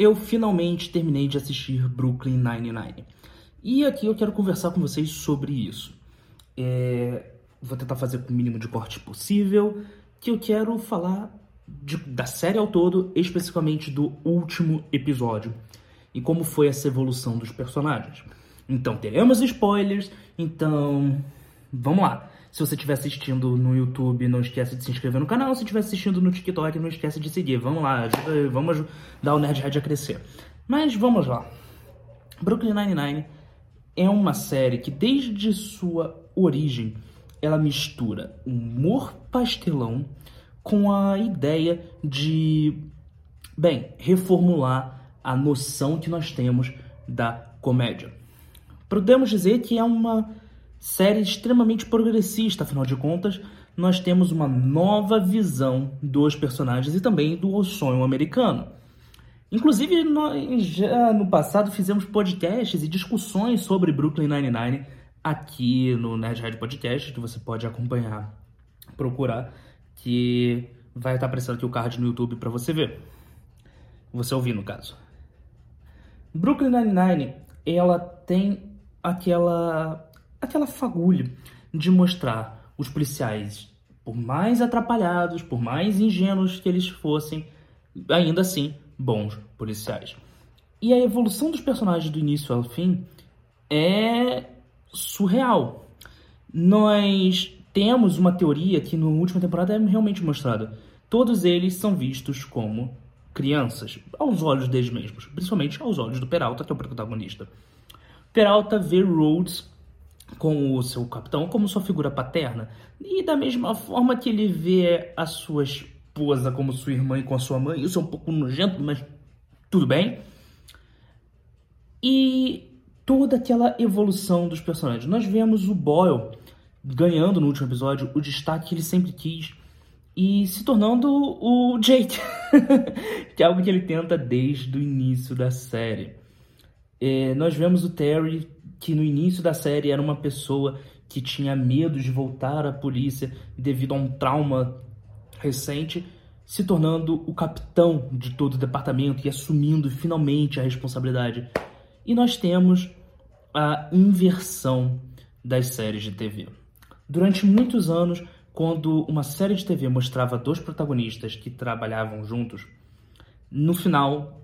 eu finalmente terminei de assistir Brooklyn Nine-Nine. E aqui eu quero conversar com vocês sobre isso. É... Vou tentar fazer com o mínimo de corte possível, que eu quero falar de, da série ao todo, especificamente do último episódio, e como foi essa evolução dos personagens. Então, teremos spoilers, então vamos lá. Se você estiver assistindo no YouTube, não esquece de se inscrever no canal. Se estiver assistindo no TikTok, não esquece de seguir. Vamos lá, ajuda, vamos ajudar o Nerd a crescer. Mas vamos lá. Brooklyn Nine-Nine é uma série que, desde sua origem, ela mistura humor pastelão com a ideia de, bem, reformular a noção que nós temos da comédia. Podemos dizer que é uma série extremamente progressista, afinal de contas, nós temos uma nova visão dos personagens e também do sonho americano. Inclusive, nós já no passado fizemos podcasts e discussões sobre Brooklyn Nine-Nine aqui no Nerd Podcast, que você pode acompanhar, procurar, que vai estar aparecendo aqui o card no YouTube para você ver. Você ouvir, no caso. Brooklyn Nine-Nine, ela tem aquela aquela fagulha de mostrar os policiais, por mais atrapalhados, por mais ingênuos que eles fossem, ainda assim bons policiais. E a evolução dos personagens do início ao fim é surreal. Nós temos uma teoria que na última temporada é realmente mostrada. Todos eles são vistos como crianças, aos olhos deles mesmos, principalmente aos olhos do Peralta, que é o protagonista. Peralta vê Rhodes com o seu capitão como sua figura paterna. E da mesma forma que ele vê a sua esposa como sua irmã e com a sua mãe, isso é um pouco nojento, mas tudo bem. E toda aquela evolução dos personagens. Nós vemos o Boyle ganhando no último episódio o destaque que ele sempre quis e se tornando o Jake, que é algo que ele tenta desde o início da série. É, nós vemos o Terry que no início da série era uma pessoa que tinha medo de voltar à polícia devido a um trauma recente, se tornando o capitão de todo o departamento e assumindo finalmente a responsabilidade. E nós temos a inversão das séries de TV. Durante muitos anos, quando uma série de TV mostrava dois protagonistas que trabalhavam juntos, no final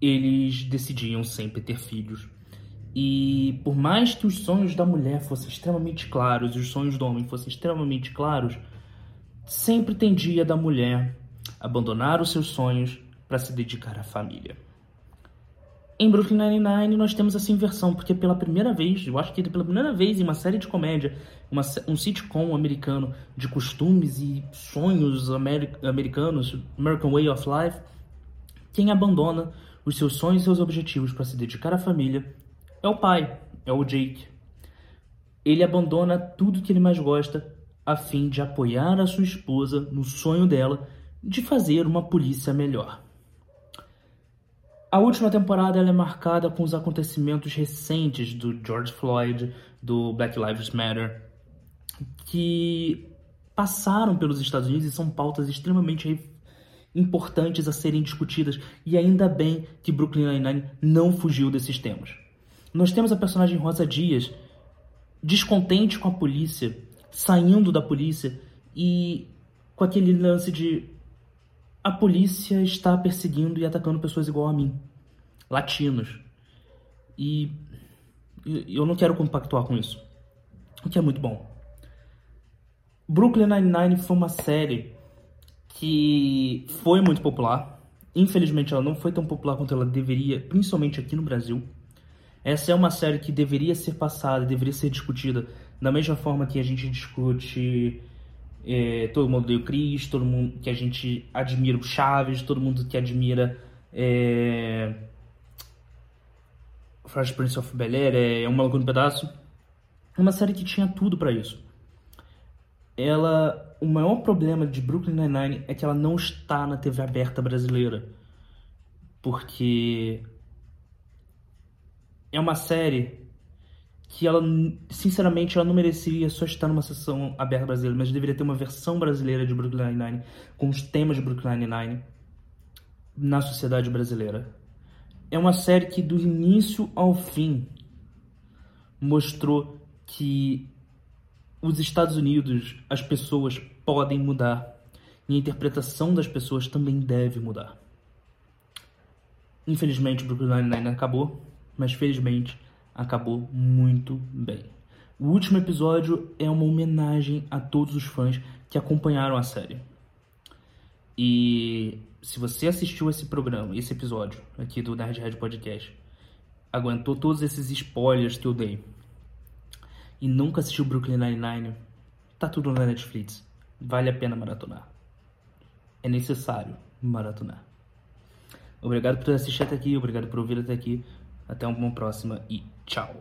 eles decidiam sempre ter filhos e por mais que os sonhos da mulher fossem extremamente claros e os sonhos do homem fossem extremamente claros, sempre tendia da mulher abandonar os seus sonhos para se dedicar à família. Em Brooklyn Nine-Nine nós temos essa inversão, porque pela primeira vez, eu acho que pela primeira vez em uma série de comédia, uma, um sitcom americano de costumes e sonhos americanos, American Way of Life, quem abandona os seus sonhos e seus objetivos para se dedicar à família é o pai, é o Jake. Ele abandona tudo que ele mais gosta a fim de apoiar a sua esposa no sonho dela de fazer uma polícia melhor. A última temporada é marcada com os acontecimentos recentes do George Floyd, do Black Lives Matter, que passaram pelos Estados Unidos e são pautas extremamente importantes a serem discutidas. E ainda bem que Brooklyn Nine-Nine não fugiu desses temas. Nós temos a personagem Rosa Dias descontente com a polícia, saindo da polícia e com aquele lance de a polícia está perseguindo e atacando pessoas igual a mim, latinos. E eu não quero compactuar com isso, o que é muito bom. Brooklyn Nine-Nine foi uma série que foi muito popular. Infelizmente, ela não foi tão popular quanto ela deveria, principalmente aqui no Brasil. Essa é uma série que deveria ser passada, deveria ser discutida da mesma forma que a gente discute é, todo mundo deu Chris, todo mundo que a gente admira o Chaves, todo mundo que admira é, Fresh Prince of Bel-Air, é, é um maluco no pedaço. É uma série que tinha tudo para isso. Ela, o maior problema de Brooklyn Nine-Nine é que ela não está na TV aberta brasileira. Porque é uma série que ela, sinceramente, ela não mereceria só estar numa sessão aberta brasileira, mas deveria ter uma versão brasileira de Brooklyn Nine-Nine, com os temas de Brooklyn Nine-Nine na sociedade brasileira. é uma série que do início ao fim mostrou que os Estados Unidos, as pessoas podem mudar e a interpretação das pessoas também deve mudar. Infelizmente, Brooklyn Nine-Nine acabou, mas felizmente acabou muito bem. O último episódio é uma homenagem a todos os fãs que acompanharam a série. E se você assistiu esse programa, esse episódio aqui do Nerd Red Podcast, aguentou todos esses spoilers que eu dei e nunca assistiu Brooklyn Nine-Nine, tá tudo na Netflix. Vale a pena maratonar. É necessário maratonar. Obrigado por assistir até aqui, obrigado por ouvir até aqui. Até uma próxima e tchau.